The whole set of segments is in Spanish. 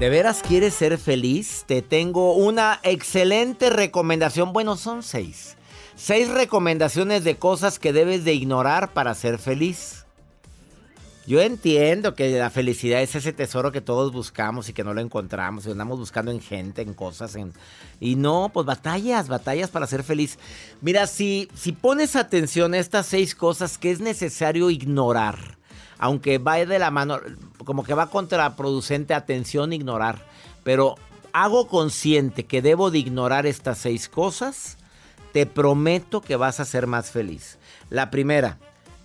¿De veras quieres ser feliz? Te tengo una excelente recomendación. Bueno, son seis. Seis recomendaciones de cosas que debes de ignorar para ser feliz. Yo entiendo que la felicidad es ese tesoro que todos buscamos y que no lo encontramos. Y andamos buscando en gente, en cosas. En... Y no, pues batallas, batallas para ser feliz. Mira, si, si pones atención a estas seis cosas que es necesario ignorar, aunque va de la mano, como que va contraproducente atención ignorar, pero hago consciente que debo de ignorar estas seis cosas, te prometo que vas a ser más feliz. La primera,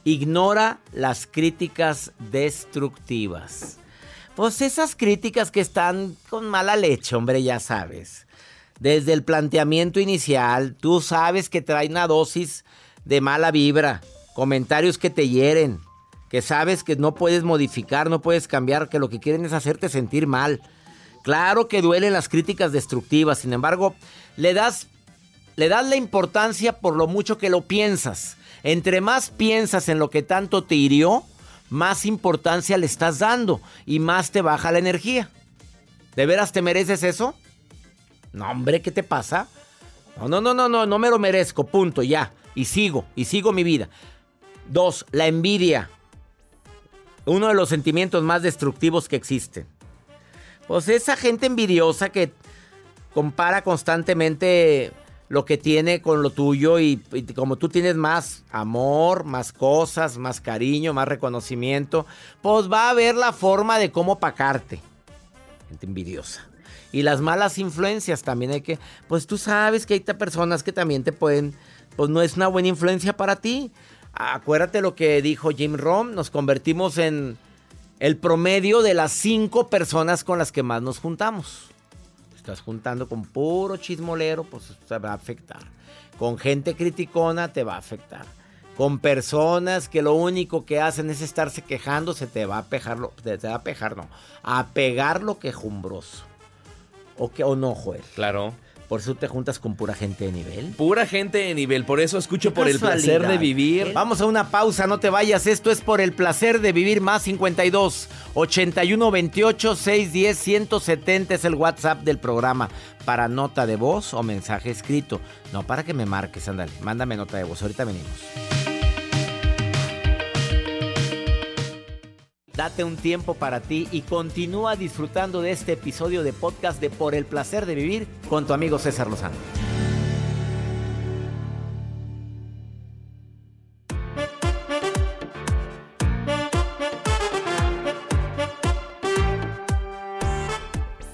ignora las críticas destructivas. Pues esas críticas que están con mala leche, hombre, ya sabes. Desde el planteamiento inicial, tú sabes que trae una dosis de mala vibra, comentarios que te hieren, que sabes que no puedes modificar, no puedes cambiar, que lo que quieren es hacerte sentir mal. Claro que duelen las críticas destructivas, sin embargo, le das, le das la importancia por lo mucho que lo piensas. Entre más piensas en lo que tanto te hirió, más importancia le estás dando y más te baja la energía. ¿De veras te mereces eso? No, hombre, ¿qué te pasa? No, no, no, no, no, no me lo merezco, punto, ya. Y sigo, y sigo mi vida. Dos, la envidia. Uno de los sentimientos más destructivos que existen. Pues esa gente envidiosa que compara constantemente lo que tiene con lo tuyo y, como tú tienes más amor, más cosas, más cariño, más reconocimiento, pues va a ver la forma de cómo pacarte. Gente envidiosa. Y las malas influencias también hay que, pues tú sabes que hay personas que también te pueden, pues no es una buena influencia para ti. Acuérdate lo que dijo Jim Rom, nos convertimos en el promedio de las cinco personas con las que más nos juntamos. Estás juntando con puro chismolero, pues te va a afectar. Con gente criticona te va a afectar. Con personas que lo único que hacen es estarse quejando, se te va a pejar, lo, te, va a pejar, no, a pegar lo quejumbroso. ¿O, que, ¿O no, Joel? Claro. Por eso te juntas con pura gente de nivel. Pura gente de nivel, por eso escucho por el placer de vivir. Vamos a una pausa, no te vayas. Esto es por el placer de vivir más 52 81 28 610 170 es el WhatsApp del programa para nota de voz o mensaje escrito. No para que me marques, ándale. Mándame nota de voz. Ahorita venimos. Date un tiempo para ti y continúa disfrutando de este episodio de podcast de Por el placer de vivir con tu amigo César Lozano.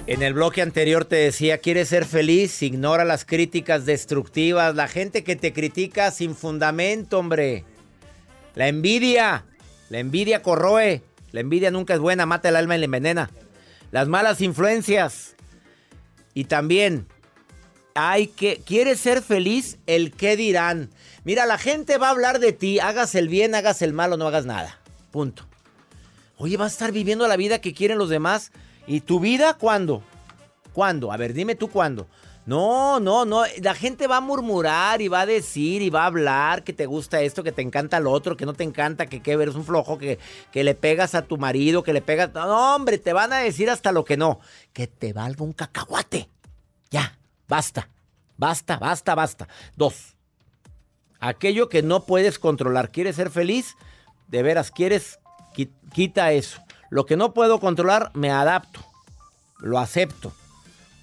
En el bloque anterior te decía, ¿quieres ser feliz? Ignora las críticas destructivas, la gente que te critica sin fundamento, hombre. La envidia, la envidia corroe, la envidia nunca es buena, mata el alma y la envenena. Las malas influencias. Y también, hay que, ¿quieres ser feliz? El qué dirán. Mira, la gente va a hablar de ti, hagas el bien, hagas el mal o no hagas nada. Punto. Oye, vas a estar viviendo la vida que quieren los demás. ¿Y tu vida cuándo? ¿Cuándo? A ver, dime tú cuándo. No, no, no. La gente va a murmurar y va a decir y va a hablar que te gusta esto, que te encanta lo otro, que no te encanta, que, que eres un flojo, que, que le pegas a tu marido, que le pegas. No, hombre, te van a decir hasta lo que no. Que te valga un cacahuate. Ya, basta. Basta, basta, basta. Dos. Aquello que no puedes controlar. ¿Quieres ser feliz? De veras, ¿quieres? Quita eso. Lo que no puedo controlar, me adapto. Lo acepto.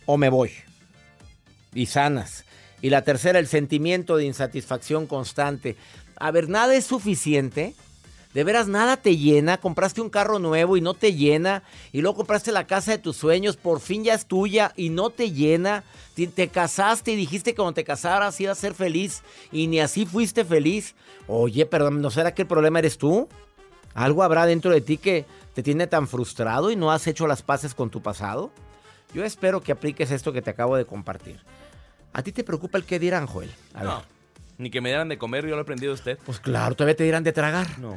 O me voy y sanas. Y la tercera, el sentimiento de insatisfacción constante. A ver, nada es suficiente. De veras, nada te llena. Compraste un carro nuevo y no te llena. Y luego compraste la casa de tus sueños, por fin ya es tuya y no te llena. Te, casaste y dijiste que cuando te casaras ibas a ser feliz y ni así fuiste feliz. Oye, perdón, ¿no será que el problema eres tú? ¿Algo habrá dentro de ti que te tiene tan frustrado y no has hecho las paces con tu pasado? Yo espero que apliques esto que te acabo de compartir. ¿A ti te preocupa el qué dirán, Joel? no, ni que me dieran de comer, yo lo he aprendido de usted. Pues claro, todavía te dirán de tragar. No.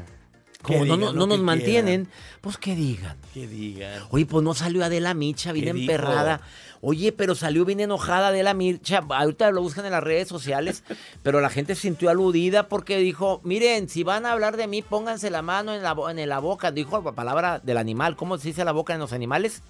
Como no, no, nos mantienen, pues que digan. Que digan. Oye, pues no salió Adela Micha, bien emperrada. Oye, pero salió bien enojada Adela Micha. Ahorita lo buscan en las redes sociales, pero la gente se sintió aludida porque dijo, miren, si van a hablar de mí, pónganse la mano en la, en la boca. Dijo la palabra del animal. ¿Cómo se dice la boca en los animales?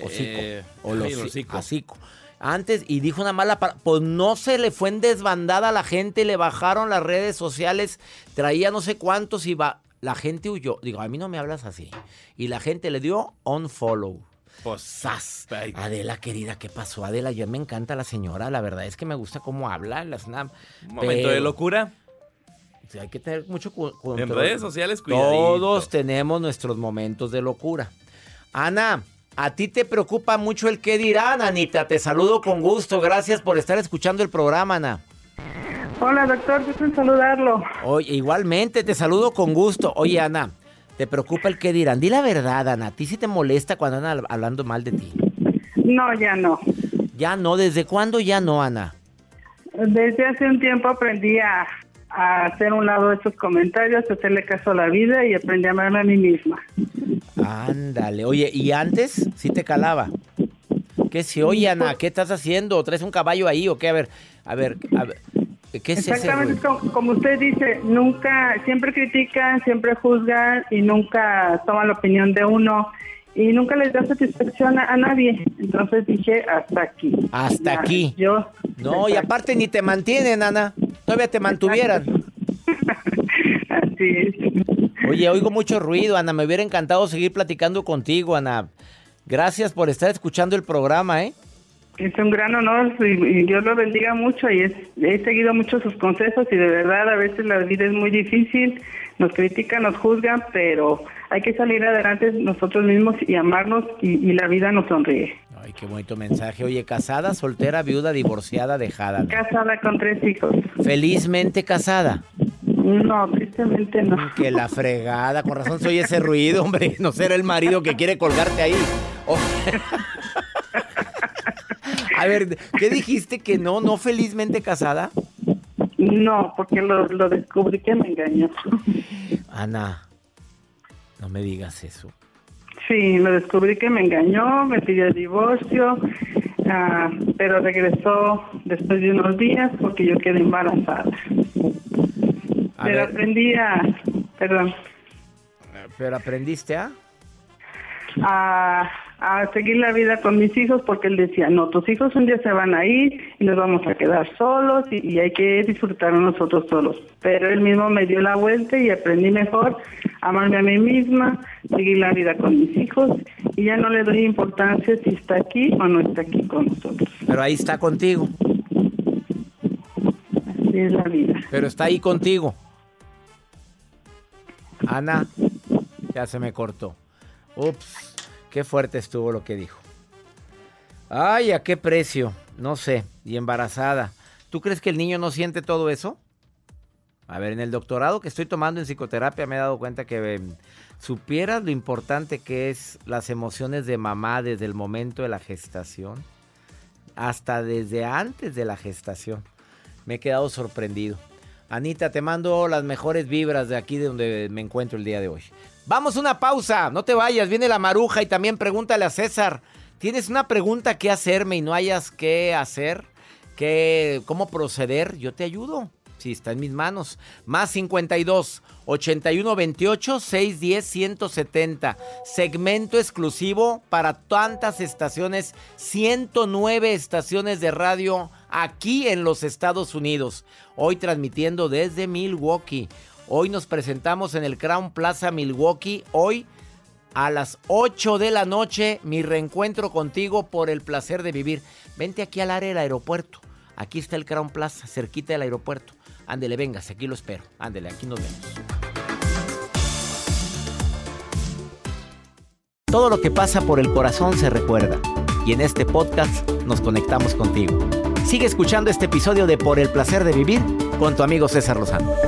Hocico. Eh, o los hocico. Antes y dijo una mala palabra. Pues no se le fue en desbandada a la gente, le bajaron las redes sociales, traía no sé cuántos y va. La gente huyó. Digo, a mí no me hablas así. Y la gente le dio unfollow. Pues, ¡Sas! Adela, querida, ¿qué pasó? Adela, yo me encanta la señora. La verdad es que me gusta cómo habla. La snap. Un momento de locura. hay que tener mucho cuidado. En redes sociales, cuidado. Todos tenemos nuestros momentos de locura. Ana, ¿A ti te preocupa mucho el qué dirán, Anita? Te saludo con gusto. Gracias por estar escuchando el programa, Ana. Hola, doctor. Gusto saludarlo. Oye, igualmente, te saludo con gusto. Oye, Ana, ¿te preocupa el qué dirán? Di la verdad, Ana. ¿A ti sí te molesta cuando andan hablando mal de ti? No, ya no. ¿Ya no? ¿Desde cuándo ya no, Ana? Desde hace un tiempo aprendí a, a hacer un lado de esos comentarios, hacerle caso a la vida y aprendí a amarme a mí misma. Ándale, oye, ¿y antes sí te calaba? ¿Qué si, oye Ana, qué estás haciendo? ¿Traes un caballo ahí o qué? A ver, a ver, a ver. ¿Qué es Exactamente como, usted dice, nunca, siempre critican, siempre juzgan y nunca toman la opinión de uno y nunca les da satisfacción a, nadie. Entonces dije, hasta aquí. Hasta aquí. Yo. No, y aparte ni te mantienen, Ana. Todavía te mantuvieran. Así es. Oye, oigo mucho ruido, Ana. Me hubiera encantado seguir platicando contigo, Ana. Gracias por estar escuchando el programa, ¿eh? Es un gran honor y, Dios lo bendiga mucho y he seguido mucho sus consejos y de verdad a veces la vida es muy difícil, nos critican, nos juzgan, pero hay que salir adelante nosotros mismos y amarnos y, la vida nos sonríe. Qué bonito mensaje. Oye, casada, soltera, viuda, divorciada, dejada. Casada con tres hijos. Felizmente casada. No, tristemente no. Que la fregada, con razón soy ese ruido, hombre. No será el marido que quiere colgarte ahí. Oh. A ver, ¿qué dijiste que no, no felizmente casada? No, porque lo, descubrí que me engañó. Ana, no me digas eso. Sí, lo descubrí que me engañó, me pidió el divorcio, ah, pero regresó después de unos días porque yo quedé embarazada. pero aprendí a... Perdón. ¿Pero aprendiste a? A a seguir la vida con mis hijos porque él decía, no, tus hijos un día se van a ir y nos vamos a quedar solos y, hay que disfrutar nosotros solos. Pero él mismo me dio la vuelta y aprendí mejor a amarme a mí misma, seguir la vida con mis hijos y ya no le doy importancia si está aquí o no está aquí con nosotros. Pero ahí está contigo. Así es la vida. Pero está ahí contigo. Ana, ya se me cortó. Ups. Qué fuerte estuvo lo que dijo. Ay, ¿a qué precio? No sé. Y embarazada. ¿Tú crees que el niño no siente todo eso? A ver, en el doctorado que estoy tomando en psicoterapia me he dado cuenta que em, supieras lo importante que es las emociones de mamá desde el momento de la gestación hasta desde antes de la gestación. Me he quedado sorprendido. Anita, te mando las mejores vibras de aquí de donde me encuentro el día de hoy. Vamos a una pausa, no te vayas, viene la maruja y también pregúntale a César. ¿Tienes una pregunta que hacerme y no hayas qué hacer? ¿Qué, ¿Cómo proceder? Yo te ayudo. Si está en mis manos. Más 52 81 28 610 170. Segmento exclusivo para tantas estaciones. 109 estaciones de radio aquí en los Estados Unidos. Hoy transmitiendo desde Milwaukee. Hoy nos presentamos en el Crown Plaza Milwaukee. Hoy a las 8 de la noche mi reencuentro contigo por el placer de vivir. Vente aquí al área del aeropuerto. Aquí está el Crown Plaza, cerquita del aeropuerto. Ándele, véngase, aquí lo espero. Ándele, aquí nos vemos. Todo lo que pasa por el corazón se recuerda. Y en este podcast nos conectamos contigo. Sigue escuchando este episodio de Por el placer de vivir con tu amigo César Lozano.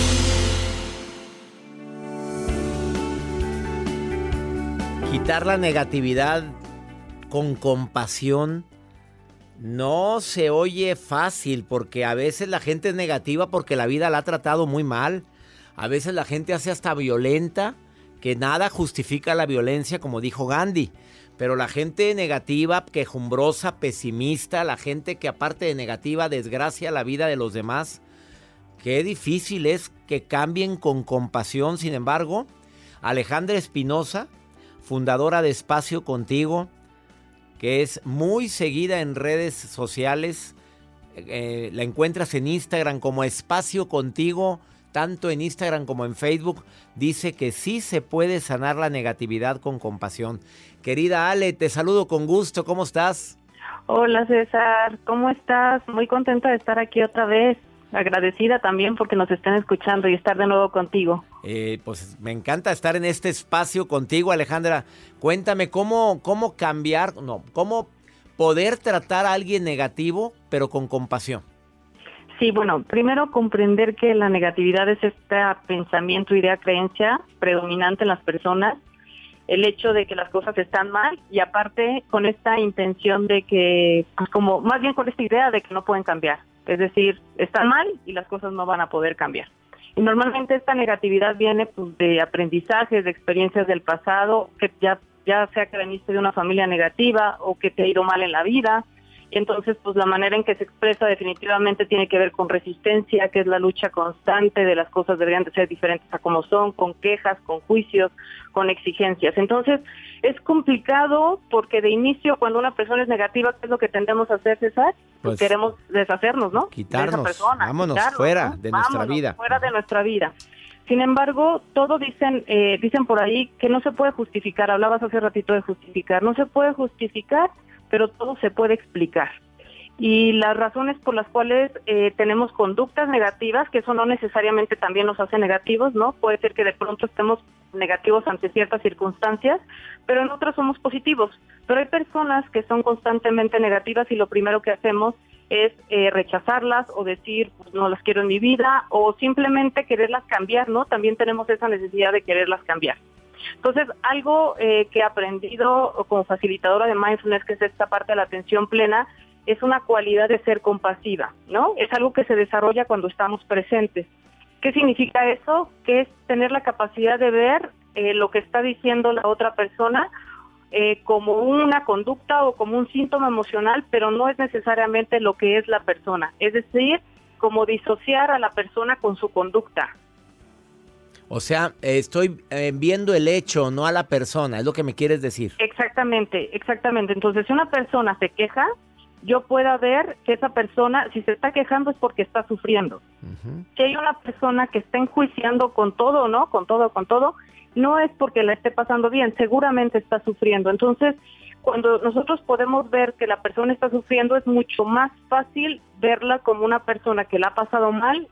Quitar la negatividad con compasión no se oye fácil porque a veces la gente es negativa porque la vida la ha tratado muy mal. A veces la gente hace hasta violenta, que nada justifica la violencia, como dijo Gandhi. Pero la gente negativa, quejumbrosa, pesimista, la gente que aparte de negativa desgracia la vida de los demás, qué difícil es que cambien con compasión. Sin embargo, Alejandra Espinosa, fundadora de Espacio Contigo, que es muy seguida en redes sociales. Eh, la encuentras en Instagram como Espacio Contigo, tanto en Instagram como en Facebook. Dice que sí se puede sanar la negatividad con compasión. Querida Ale, te saludo con gusto. ¿Cómo estás? Hola César, ¿cómo estás? Muy contenta de estar aquí otra vez agradecida también porque nos estén escuchando y estar de nuevo contigo. Eh, pues me encanta estar en este espacio contigo, Alejandra. Cuéntame cómo, cómo cambiar, no, cómo poder tratar a alguien negativo, pero con compasión. Sí, bueno, primero comprender que la negatividad es este pensamiento, idea, creencia predominante en las personas, el hecho de que las cosas están mal y aparte con esta intención de que, pues como más bien con esta idea de que no pueden cambiar. Es decir, están mal y las cosas no van a poder cambiar. Y normalmente esta negatividad viene pues, de aprendizajes, de experiencias del pasado, que ya, ya sea que veniste de una familia negativa o que te ha ido mal en la vida, entonces, pues la manera en que se expresa definitivamente tiene que ver con resistencia, que es la lucha constante de las cosas deberían de ser diferentes a como son, con quejas, con juicios, con exigencias. Entonces, es complicado porque de inicio, cuando una persona es negativa, ¿qué es lo que tendemos a hacer, César? Pues, queremos deshacernos, ¿no? Quitarnos, vámonos fuera de nuestra vida. Fuera de nuestra vida. Sin embargo, todo dicen, eh, dicen por ahí que no se puede justificar. Hablabas hace ratito de justificar. No se puede justificar pero todo se puede explicar. Y las razones por las cuales eh, tenemos conductas negativas, que eso no necesariamente también nos hace negativos, ¿no? Puede ser que de pronto estemos negativos ante ciertas circunstancias, pero en otras somos positivos. Pero hay personas que son constantemente negativas y lo primero que hacemos es eh, rechazarlas o decir pues, no las quiero en mi vida o simplemente quererlas cambiar, ¿no? También tenemos esa necesidad de quererlas cambiar. Entonces, algo eh, que he aprendido como facilitadora de mindfulness, que es esta parte de la atención plena, es una cualidad de ser compasiva, ¿no? Es algo que se desarrolla cuando estamos presentes. ¿Qué significa eso? Que es tener la capacidad de ver eh, lo que está diciendo la otra persona eh, como una conducta o como un síntoma emocional, pero no es necesariamente lo que es la persona. Es decir, como disociar a la persona con su conducta. O sea, estoy eh, viendo el hecho, no a la persona, es lo que me quieres decir. Exactamente, exactamente. Entonces, si una persona se queja, yo pueda ver que esa persona, si se está quejando es porque está sufriendo. Si hay una persona que está enjuiciando con todo, ¿no? Con todo, con todo, no es porque la esté pasando bien, seguramente está sufriendo. Entonces, cuando nosotros podemos ver que la persona está sufriendo, es mucho más fácil verla como una persona que la ha pasado mal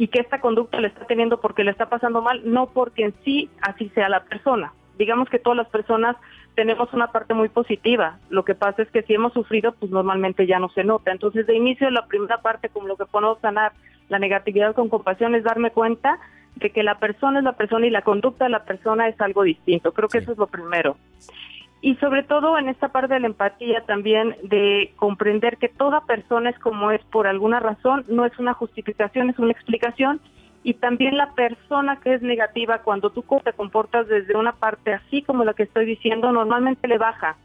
y que esta conducta le está teniendo porque le está pasando mal, no porque en sí así sea la persona. Digamos que todas las personas tenemos una parte muy positiva. Lo que pasa es que si hemos sufrido, pues normalmente ya no se nota. Entonces, de inicio, la primera parte, como lo que podemos sanar la negatividad con compasión, es darme cuenta de que la persona es la persona y la conducta de la persona es algo distinto. Creo que eso es lo primero. Y sobre todo en esta parte de la empatía también de comprender que toda persona es como es por alguna razón, no es una justificación, es una explicación. Y también la persona que es negativa, cuando tú te comportas desde una parte así como la que estoy diciendo, normalmente le baja.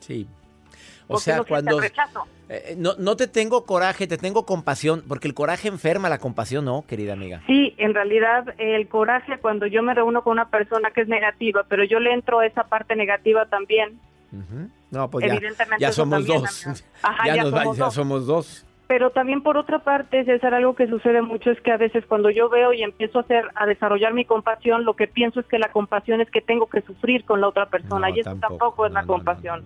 Sí. O sea, cuando... Eh, no, no te tengo coraje, te tengo compasión, porque el coraje enferma, la compasión no, querida amiga. Sí, en realidad el coraje cuando yo me reúno con una persona que es negativa, pero yo le entro a esa parte negativa también. No, pues ya, somos dos. ya, somos dos. Pero también por otra parte, César, algo que sucede mucho es que a veces cuando yo veo y empiezo a hacer, a desarrollar mi compasión, lo que pienso es que la compasión es que tengo que sufrir con la otra persona y eso tampoco, es la compasión.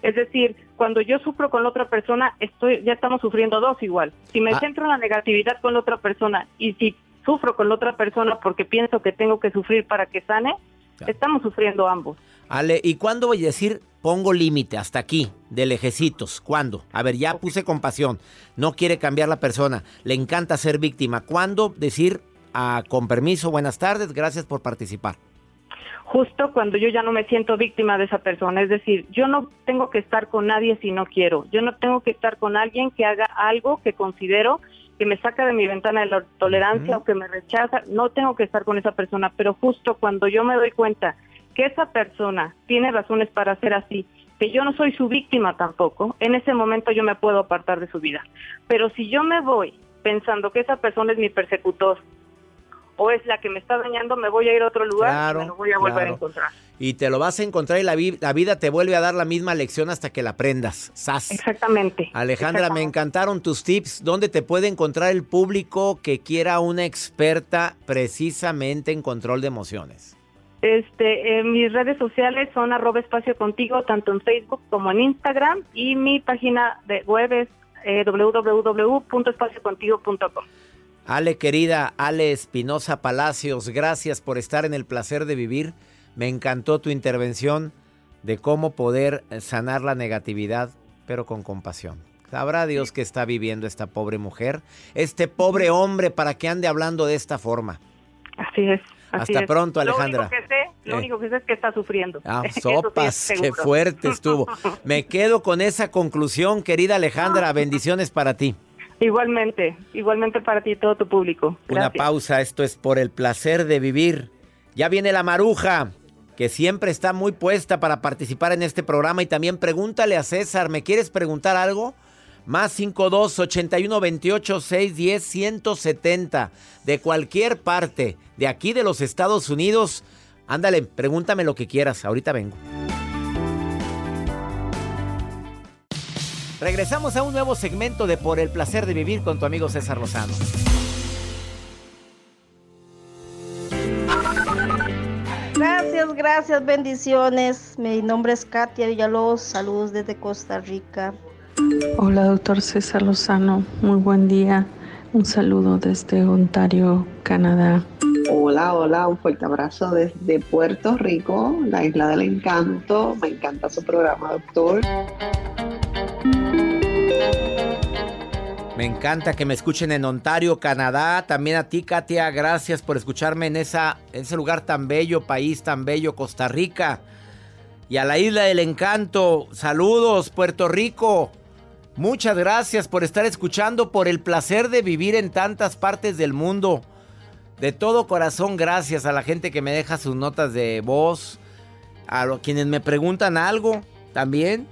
Es decir, cuando yo sufro con la otra persona, estoy, ya estamos sufriendo dos igual. Si me ah. centro en la negatividad con la otra persona y si sufro con la otra persona porque pienso que tengo que sufrir para que sane, estamos sufriendo ambos. Ale, ¿y cuándo voy a decir pongo límite hasta aquí de lejecitos? ¿Cuándo? A ver, ya puse compasión. No quiere cambiar la persona. Le encanta ser víctima. ¿Cuándo decir ah, con permiso, buenas tardes, gracias por participar? justo cuando yo ya no me siento víctima de esa persona. Es decir, yo no tengo que estar con nadie si no quiero. Yo no tengo que estar con alguien que haga algo que considero que me saca de mi ventana de la tolerancia o que me rechaza. No tengo que estar con esa persona, pero justo cuando yo me doy cuenta que esa persona tiene razones para ser así, que yo no soy su víctima tampoco, en ese momento yo me puedo apartar de su vida. Pero si yo me voy pensando que esa persona es mi persecutor, o es la que me está dañando, me voy a ir a otro lugar y me lo voy a volver a encontrar. Y te lo vas a encontrar y la, la, vida te vuelve a dar la misma lección hasta que la aprendas. ¡Sas! Exactamente. Alejandra, me encantaron tus tips. ¿Dónde te puede encontrar el público que quiera una experta precisamente en control de emociones? Este, mis redes sociales son arroba espacio contigo, tanto en Facebook como en Instagram, y mi página de web es eh, www.espaciocontigo.com. Ale querida, Ale Espinosa Palacios, gracias por estar en el placer de vivir. Me encantó tu intervención de cómo poder sanar la negatividad, pero con compasión. Sabrá Dios que está viviendo esta pobre mujer, este pobre hombre, para que ande hablando de esta forma. Así es. Hasta pronto, Alejandra. Lo único que sé, es que está sufriendo. Ah, sopas, qué fuerte estuvo. Me quedo con esa conclusión, querida Alejandra. Bendiciones para ti. Igualmente, igualmente para ti y todo tu público. Una pausa, esto es por el placer de vivir. Ya viene la maruja, que siempre está muy puesta para participar en este programa y también pregúntale a César, ¿me quieres preguntar algo? Más 52 81 28 610 170 de cualquier parte de aquí de los Estados Unidos. Ándale, pregúntame lo que quieras, ahorita vengo. Regresamos a un nuevo segmento de Por el placer de vivir con tu amigo César Lozano. Gracias, gracias, bendiciones. Mi nombre es Katia Villalobos, saludos desde Costa Rica. Hola, doctor César Lozano, muy buen día. Un saludo desde Ontario, Canadá. Hola, hola, un fuerte abrazo desde Puerto Rico, la isla del encanto. Me encanta su programa, doctor. Me encanta que me escuchen en Ontario, Canadá. También a ti, Katia, gracias por escucharme en, esa, en ese lugar tan bello, país tan bello, Costa Rica. Y a la isla del encanto, saludos, Puerto Rico. Muchas gracias por estar escuchando, por el placer de vivir en tantas partes del mundo. De todo corazón, gracias a la gente que me deja sus notas de voz, a quienes me preguntan algo también.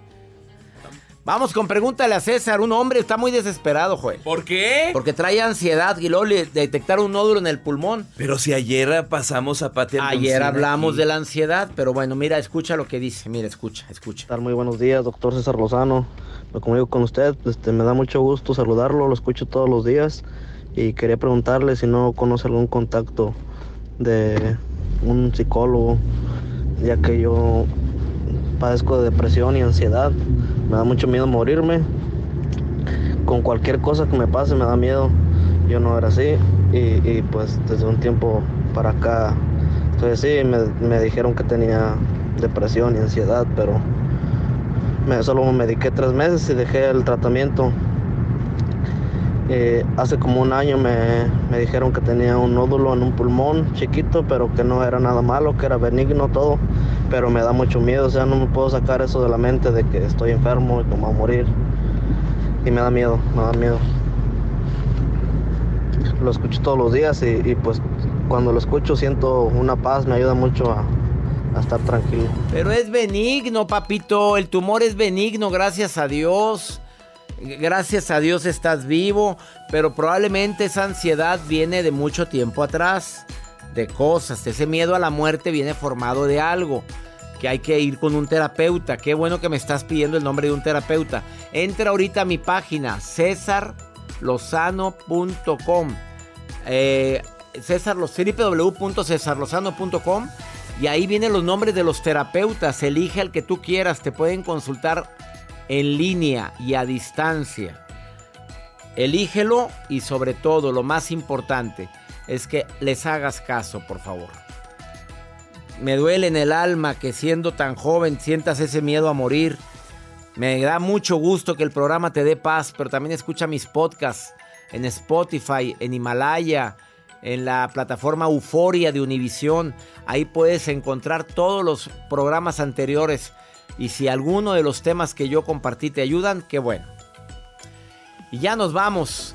Vamos con pregúntale a César. Un hombre está muy desesperado, Joel. ¿Por qué? Porque trae ansiedad y luego le detectaron un nódulo en el pulmón. Pero si ayer pasamos a Pati Ayer hablamos de la ansiedad, pero bueno, mira, escucha lo que dice. Mira, escucha, escucha. Muy buenos días, doctor César Lozano. Me comunico con usted. Este, me da mucho gusto saludarlo, lo escucho todos los días. Y quería preguntarle si no conoce algún contacto de un psicólogo, ya que yo padezco de depresión y ansiedad. Me da mucho miedo morirme. Con cualquier cosa que me pase me da miedo. Yo no era así. Y, pues desde un tiempo para acá estoy así. Me, me dijeron que tenía depresión y ansiedad, pero solo me mediqué tres meses y dejé el tratamiento. Eh, hace como un año me, me, dijeron que tenía un nódulo en un pulmón chiquito, pero que no era nada malo, que era benigno todo, pero me da mucho miedo, o sea, no me puedo sacar eso de la mente de que estoy enfermo y que me voy a morir. Y me da miedo, me da miedo. Lo escucho todos los días y, pues cuando lo escucho siento una paz, me ayuda mucho a estar tranquilo. Pero es benigno, papito, el tumor es benigno, gracias a Dios. Gracias a Dios estás vivo, pero probablemente esa ansiedad viene de mucho tiempo atrás, de cosas. Ese miedo a la muerte viene formado de algo, que hay que ir con un terapeuta. Qué bueno que me estás pidiendo el nombre de un terapeuta. Entra ahorita a mi página, cesarlozano.com. Eh, y ahí vienen los nombres de los terapeutas. Elige al que tú quieras, te pueden consultar en línea y a distancia. Elígelo y sobre todo, lo más importante, es que les hagas caso, por favor. Me duele en el alma que siendo tan joven sientas ese miedo a morir. Me da mucho gusto que el programa te dé paz, pero también escucha mis podcasts en Spotify, en Himalaya, en la plataforma Euforia de Univisión. Ahí puedes encontrar todos los programas anteriores. Y si alguno de los temas que yo compartí te ayudan, qué bueno. Y ya nos vamos.